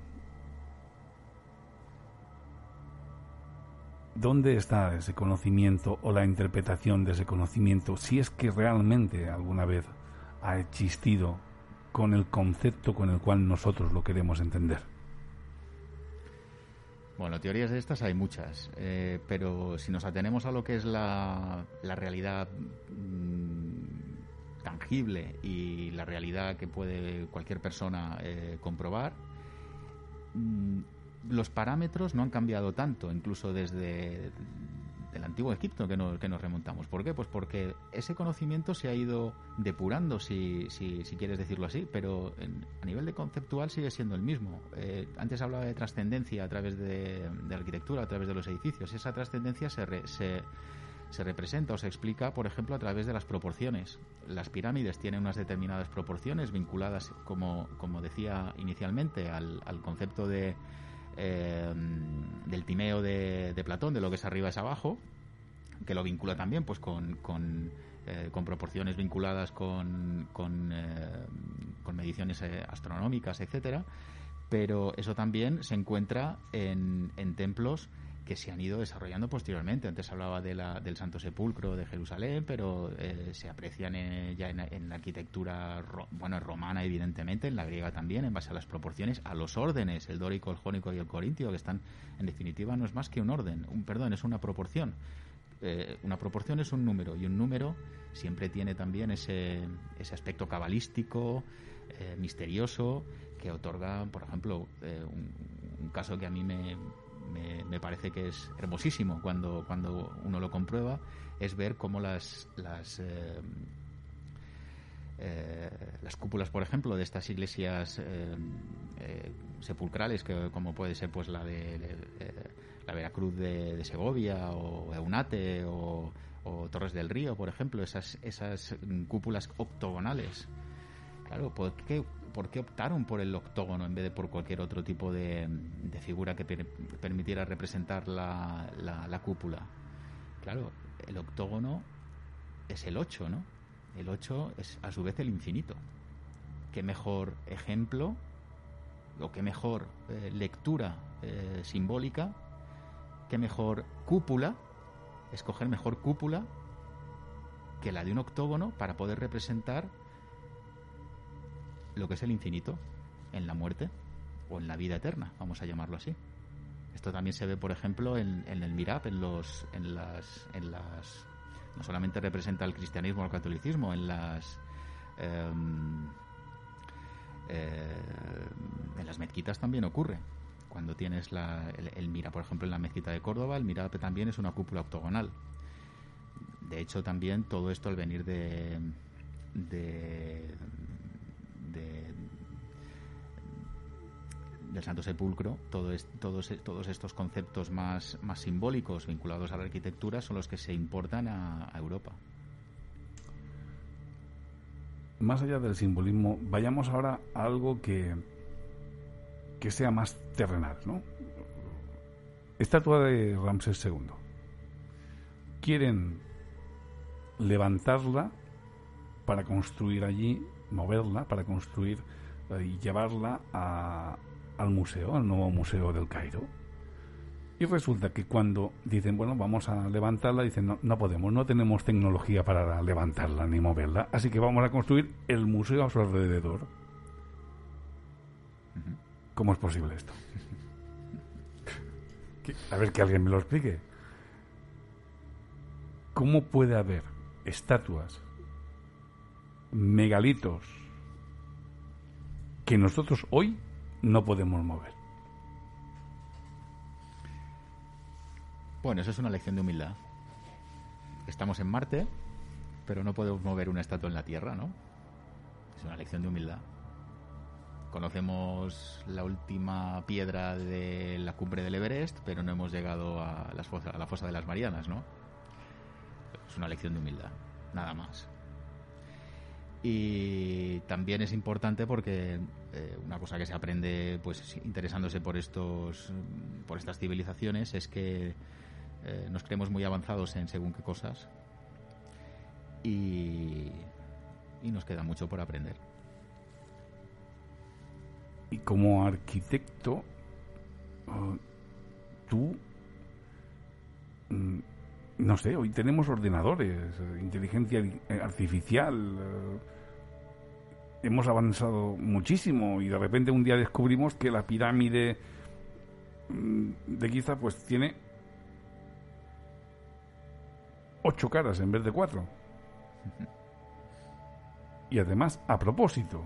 ¿Dónde está ese conocimiento o la interpretación de ese conocimiento, si es que realmente alguna vez ha existido con el concepto con el cual nosotros lo queremos entender? Bueno, teorías de estas hay muchas, eh, pero si nos atenemos a lo que es la, la realidad mmm, tangible y la realidad que puede cualquier persona eh, comprobar, mmm, los parámetros no han cambiado tanto, incluso desde el antiguo Egipto que nos, que nos remontamos. ¿Por qué? Pues porque ese conocimiento se ha ido depurando, si, si, quieres decirlo así, pero a nivel de conceptual sigue siendo el mismo. Eh, antes hablaba de trascendencia a través de, de, arquitectura, a través de los edificios. Esa trascendencia se, re, se, se representa o se explica, por ejemplo, a través de las proporciones. Las pirámides tienen unas determinadas proporciones vinculadas, como, como decía inicialmente, al, al concepto de eh, del timeo de, de, Platón, de lo que es arriba es abajo, que lo vincula también pues con, con, eh, con proporciones vinculadas con, con, eh, con mediciones astronómicas, etcétera. Pero eso también se encuentra en, en templos que se han ido desarrollando posteriormente. Antes hablaba de la, del Santo Sepulcro de Jerusalén, pero eh, se aprecian en, ya en, la arquitectura bueno romana, evidentemente, en la griega también, en base a las proporciones, a los órdenes, el dórico, el jónico y el corintio, que están, en definitiva, no es más que un orden, un perdón, es una proporción. Eh, una proporción es un número y un número siempre tiene también ese, aspecto cabalístico, eh, misterioso, que otorga, por ejemplo, eh, un caso que a mí me, me, me, parece que es hermosísimo cuando, cuando uno lo comprueba, es ver cómo las, las, eh, eh, las cúpulas, por ejemplo, de estas iglesias eh, eh sepulcrales, que como puede ser pues la de, de la Veracruz de, de, Segovia o Eunate o, o, Torres del Río, por ejemplo, esas, esas cúpulas octogonales. Claro, ¿por qué por qué optaron por el octógono en vez de por cualquier otro tipo de, figura que permitiera representar la, la, cúpula. Claro, el octógono es el 8, ¿no? El 8 es a su vez el infinito. ¿Qué mejor ejemplo o qué mejor eh, lectura eh, simbólica, qué mejor cúpula, escoger mejor cúpula que la de un octógono para poder representar lo que es el infinito en la muerte o en la vida eterna, vamos a llamarlo así. Esto también se ve, por ejemplo, en, el Mirab, en, los, en, las, en las... No solamente representa el cristianismo o el catolicismo, en las... Eh, en las mezquitas también ocurre. Cuando tienes la, el, el, Mira, por ejemplo, en la mezquita de Córdoba, el Mirab también es una cúpula octogonal. De hecho, también todo esto al venir de, de del Santo Sepulcro, todo todos, estos conceptos más, más simbólicos vinculados a la arquitectura son los que se importan a, Europa. Más allá del simbolismo, vayamos ahora a algo que, que sea más terrenal, ¿no? Estatua de Ramsés II. Quieren levantarla para construir allí, moverla, para construir eh, y llevarla a, al museo, al nuevo museo del Cairo. Y resulta que cuando dicen, bueno, vamos a levantarla, dicen, no, no podemos, no tenemos tecnología para levantarla ni moverla, así que vamos a construir el museo a su alrededor. ¿Cómo es posible esto? a ver que alguien me lo explique. ¿Cómo puede haber estatuas, megalitos, que nosotros hoy no podemos mover. Bueno, eso es una lección de humildad. Estamos en Marte, pero no podemos mover una estatua en la Tierra, ¿no? Es una lección de humildad. Conocemos la última piedra de la cumbre del Everest, pero no hemos llegado a, las a la fosa de las Marianas, ¿no? Es una lección de humildad, nada más. Y también es importante porque eh, una cosa que se aprende pues interesándose por estos por estas civilizaciones es que eh, nos creemos muy avanzados en según qué cosas y, y nos queda mucho por aprender. Y como arquitecto, oh, tú, mm, no sé, hoy tenemos ordenadores, eh, inteligencia artificial hemos avanzado muchísimo y de repente un día descubrimos que la pirámide mm, de Giza pues tiene ocho caras en vez de cuatro. Y además, a propósito,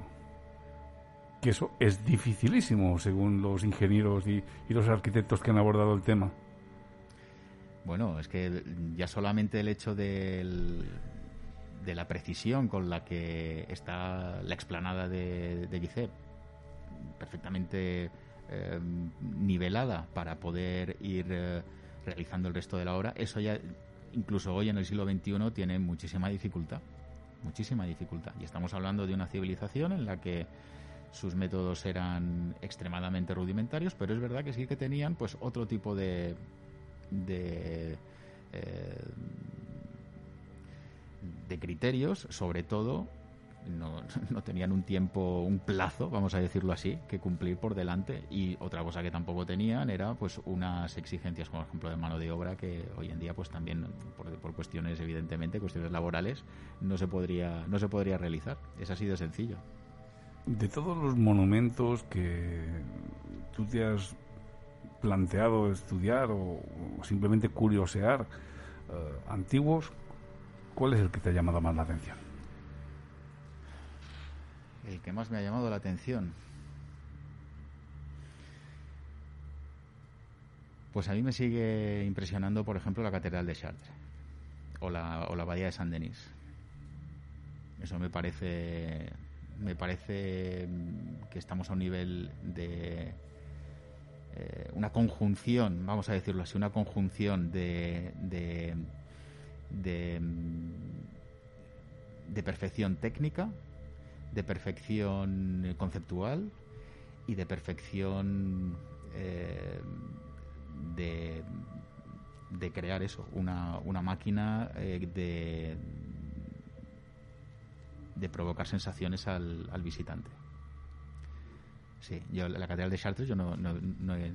que eso es dificilísimo según los ingenieros y, y los arquitectos que han abordado el tema. Bueno, es que ya solamente el hecho de la precisión con la que está la explanada de, de perfectamente eh, nivelada para poder ir eh, realizando el resto de la obra, eso ya incluso hoy en el siglo XXI tiene muchísima dificultad, muchísima dificultad. Y estamos hablando de una civilización en la que sus métodos eran extremadamente rudimentarios, pero es verdad que sí que tenían pues otro tipo de, de eh, de criterios, sobre todo no, no, tenían un tiempo, un plazo, vamos a decirlo así, que cumplir por delante. Y otra cosa que tampoco tenían era pues unas exigencias, como por ejemplo de mano de obra, que hoy en día pues también por, por, cuestiones evidentemente, cuestiones laborales, no se podría, no se podría realizar. Es así de sencillo. De todos los monumentos que tú te has planteado estudiar o, simplemente curiosear eh, antiguos, ¿Cuál es el que te ha llamado más la atención? El que más me ha llamado la atención. Pues a mí me sigue impresionando, por ejemplo, la Catedral de Chartres o la, o la Bahía de San Denis. Eso me parece, me parece que estamos a un nivel de eh, una conjunción, vamos a decirlo así, una conjunción de, de, de perfección técnica, de perfección conceptual y de perfección eh, de, de, crear eso, una, una máquina eh, de, de provocar sensaciones al visitante. Sí, yo la catedral de Chartres yo no, no, no, he,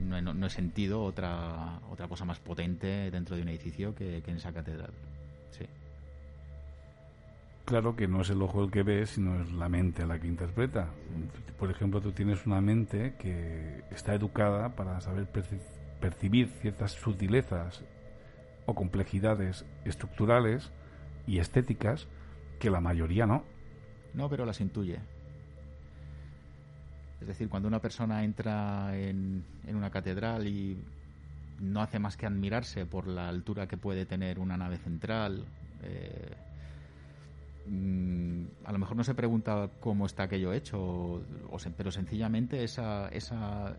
no, he, sentido otra otra cosa más potente dentro de un edificio que, que en esa catedral. Sí. Claro que no es el ojo el que ve, sino es la mente la que interpreta. Por ejemplo, tú tienes una mente que está educada para saber percibir ciertas sutilezas o complejidades estructurales y estéticas que la mayoría no. No, pero las intuye. Es decir, cuando una persona entra en, una catedral y no hace más que admirarse por la altura que puede tener una nave central, eh, mm, a lo mejor no se pregunta cómo está aquello hecho, pero sencillamente esa, esa,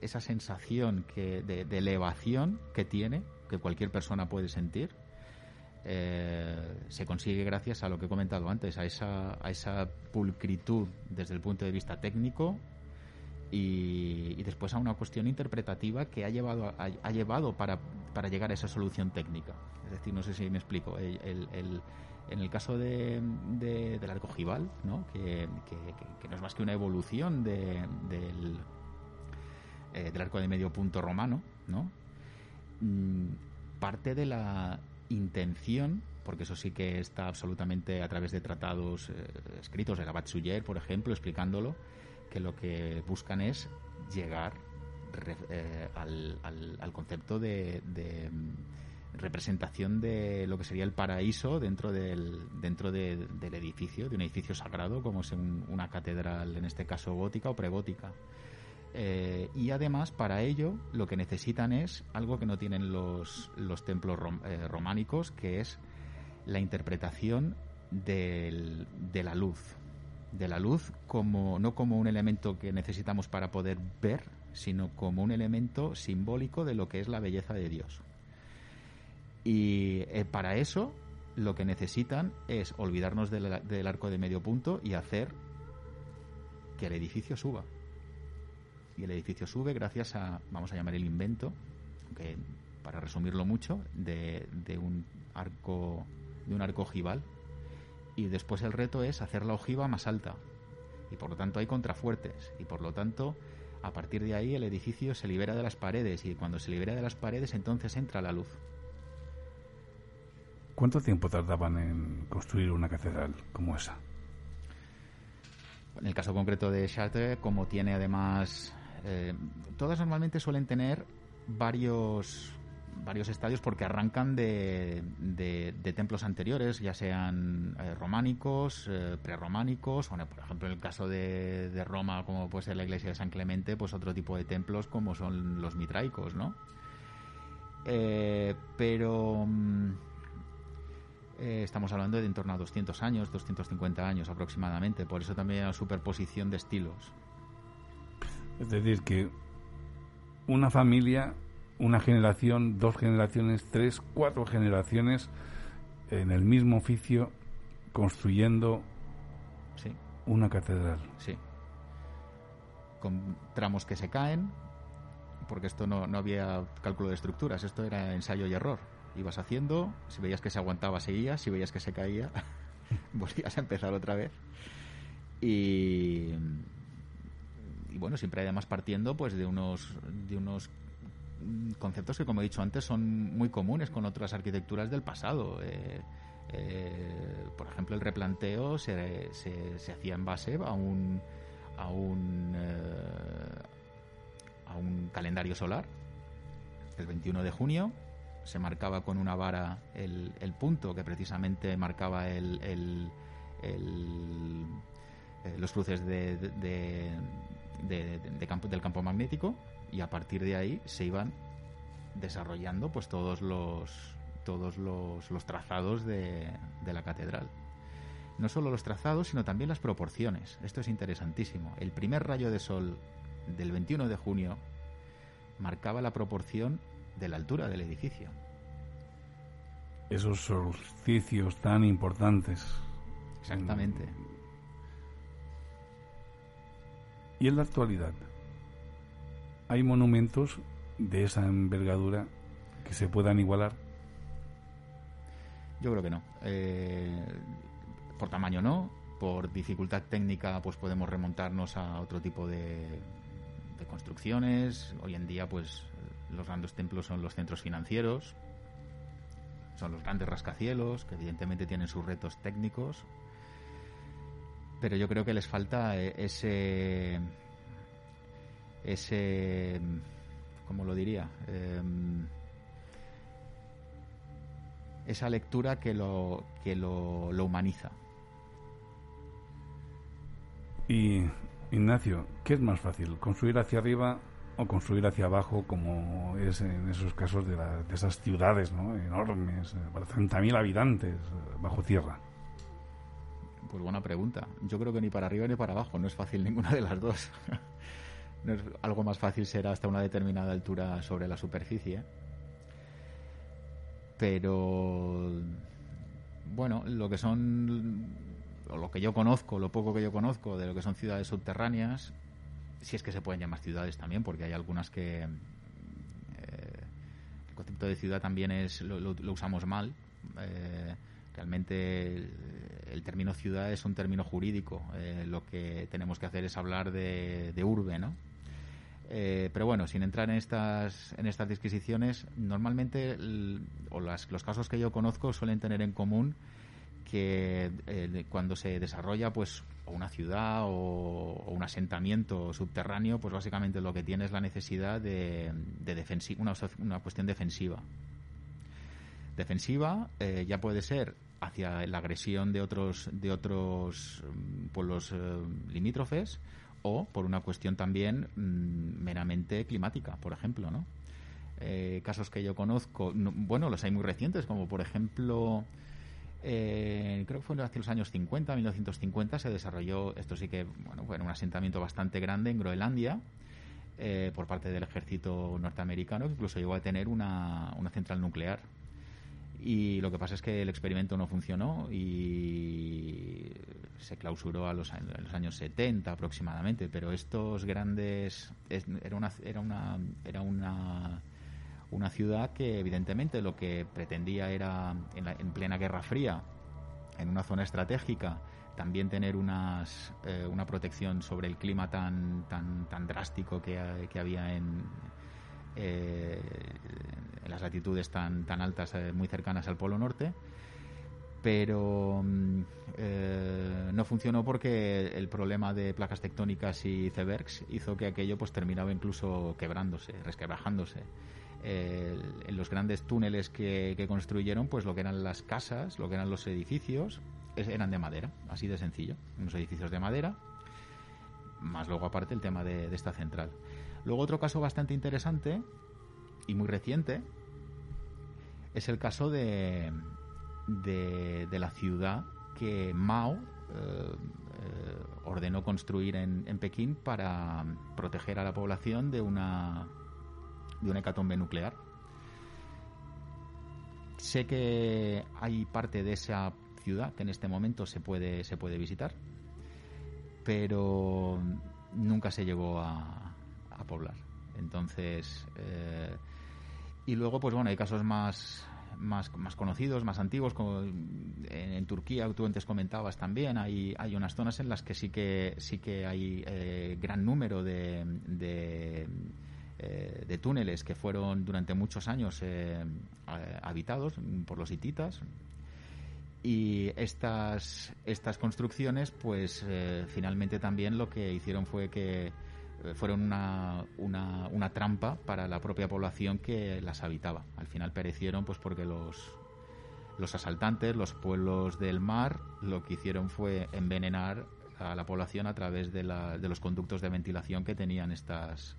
esa sensación que, de, elevación que tiene, que cualquier persona puede sentir, eh, se consigue gracias a lo que he comentado antes, a esa, a esa pulcritud desde el punto de vista técnico, y, después a una cuestión interpretativa que ha llevado, ha, llevado para, para, llegar a esa solución técnica. Es decir, no sé si me explico. El, en el caso de, del arco ojival, ¿no? Que, no es más que una evolución del, eh, del arco de medio punto romano, ¿no? Mm, parte de la intención porque eso sí que está absolutamente a través de tratados eh, escritos de Gabat por ejemplo, explicándolo, que lo que buscan es llegar eh, al, al, concepto de, mm, representación de lo que sería el paraíso dentro del dentro del edificio, de un edificio sagrado como es una catedral, en este caso gótica o pregótica. Eh, y además para ello lo que necesitan es algo que no tienen los, los templos eh, románicos, que es la interpretación del, de la luz, de la luz como no como un elemento que necesitamos para poder ver, sino como un elemento simbólico de lo que es la belleza de Dios. Y eh, para eso lo que necesitan es olvidarnos del, arco de medio punto y hacer que el edificio suba. Y el edificio sube gracias a, vamos a llamar el invento, que para resumirlo mucho, de, de un arco de un arco ojival y después el reto es hacer la ojiva más alta y por lo tanto hay contrafuertes y por lo tanto a partir de ahí el edificio se libera de las paredes y cuando se libera de las paredes entonces entra la luz. ¿Cuánto tiempo tardaban en construir una catedral como esa? En el caso concreto de Chartres, como tiene además, eh, todas normalmente suelen tener varios varios estadios porque arrancan de, de, templos anteriores, ya sean eh, románicos, eh, prerrománicos, o por ejemplo en el caso de, de, Roma, como puede ser la iglesia de San Clemente, pues otro tipo de templos como son los mitraicos, ¿no? Eh, pero mm, estamos hablando de en torno a 200 años, 250 años aproximadamente, por eso también una superposición de estilos. Es decir, que una familia una generación, dos generaciones, tres, cuatro generaciones en el mismo oficio construyendo una catedral. Sí. Con tramos que se caen, porque esto no, no había cálculo de estructuras, esto era ensayo y error. Ibas haciendo, si veías que se aguantaba, seguías, si veías que se caía, volvías a empezar otra vez. Y, y bueno, siempre además partiendo pues de unos, de unos conceptos que, como he dicho antes, son muy comunes con otras arquitecturas del pasado. Eh, eh, por ejemplo, el replanteo se, se, hacía en base a un a un eh, a un calendario solar. El 21 de junio se marcaba con una vara el, el punto que precisamente marcaba el, el, los cruces de, de, campo, del campo magnético y a partir de ahí se iban desarrollando pues todos los todos los, los trazados de, de, la catedral. No solo los trazados, sino también las proporciones. Esto es interesantísimo. El primer rayo de sol del 21 de junio marcaba la proporción de la altura del edificio. Esos solsticios tan importantes. Exactamente. Y en la actualidad, ¿hay monumentos de esa envergadura que se puedan igualar? Yo creo que no. Eh, por tamaño no, por dificultad técnica pues podemos remontarnos a otro tipo de, construcciones. Hoy en día pues los grandes templos son los centros financieros, son los grandes rascacielos, que evidentemente tienen sus retos técnicos, pero yo creo que les falta eh, ese ese cómo lo diría em, esa lectura que lo que lo, lo humaniza y Ignacio qué es más fácil construir hacia arriba o construir hacia abajo como es en esos casos de, de esas ciudades ¿no? enormes para 30.000 habitantes bajo tierra pues buena pregunta. Yo creo que ni para arriba ni para abajo, no es fácil ninguna de las dos. algo más fácil será hasta una determinada altura sobre la superficie. Pero bueno, lo que son o lo que yo conozco, lo poco que yo conozco de lo que son ciudades subterráneas, si es que se pueden llamar ciudades también, porque hay algunas que eh, el concepto de ciudad también es lo, usamos mal. Eh, realmente el término ciudad es un término jurídico. Eh, lo que tenemos que hacer es hablar de, urbe, ¿no? Eh, pero bueno, sin entrar en estas, en estas disquisiciones, normalmente o los casos que yo conozco suelen tener en común que eh, cuando se desarrolla pues una ciudad o, un asentamiento subterráneo, pues básicamente lo que tiene es la necesidad de, de una, una, cuestión defensiva. Defensiva ya puede ser hacia la agresión de otros de otros mm, pueblos eh, limítrofes o por una cuestión también mm, meramente climática, por ejemplo, ¿no? Eh, casos que yo conozco, bueno, los hay muy recientes, como por ejemplo, eh, creo que fue hacia los años 50, 1950, se desarrolló, esto sí que, bueno, fue un asentamiento bastante grande en Groenlandia, por parte del ejército norteamericano, que incluso llegó a tener una, una central nuclear y lo que pasa es que el experimento no funcionó y se clausuró a los, años 70 aproximadamente, pero estos grandes era una era una era una una ciudad que evidentemente lo que pretendía era en, plena Guerra Fría, en una zona estratégica, también tener unas, eh, una protección sobre el clima tan tan tan drástico que, que había en eh, en las latitudes tan, tan altas, eh, muy cercanas al Polo Norte, pero mm, eh, no funcionó porque el problema de placas tectónicas y icebergs hizo que aquello pues terminaba incluso quebrándose, resquebrajándose. en los grandes túneles que, construyeron, pues lo que eran las casas, lo que eran los edificios, eran de madera, así de sencillo, unos edificios de madera, más luego aparte el tema de esta central. Luego otro caso bastante interesante y muy reciente es el caso de, de, la ciudad que Mao eh, eh, ordenó construir en, en, Pekín para proteger a la población de una, de una hecatombe nuclear. Sé que hay parte de esa ciudad que en este momento se puede, se puede visitar, pero nunca se llegó a, a poblar. Entonces, eh, y luego, pues bueno, hay casos más, más, más conocidos, más antiguos, como en, Turquía, tú antes comentabas también, hay, hay unas zonas en las que sí que, sí que hay eh, gran número de, eh, de, túneles que fueron durante muchos años eh, habitados por los hititas. Y estas, estas construcciones, pues finalmente también lo que hicieron fue que fueron una, una, una, trampa para la propia población que las habitaba. Al final perecieron pues porque los, los asaltantes, los pueblos del mar, lo que hicieron fue envenenar a la población a través de, la, de los conductos de ventilación que tenían estas,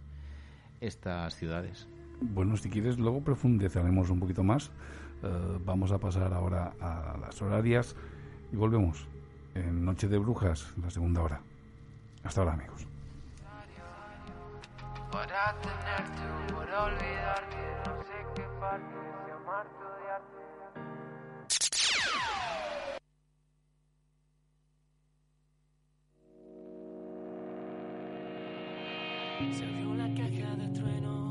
estas ciudades. Bueno, si quieres, luego profundizaremos un poquito más. Eh, vamos a pasar ahora a las horarias y volvemos en Noche de Brujas, la segunda hora. Hasta ahora, amigos. Para tenerte para olvidarte, no sé qué parte de amarte odiarte. Se abrió la caja de trueno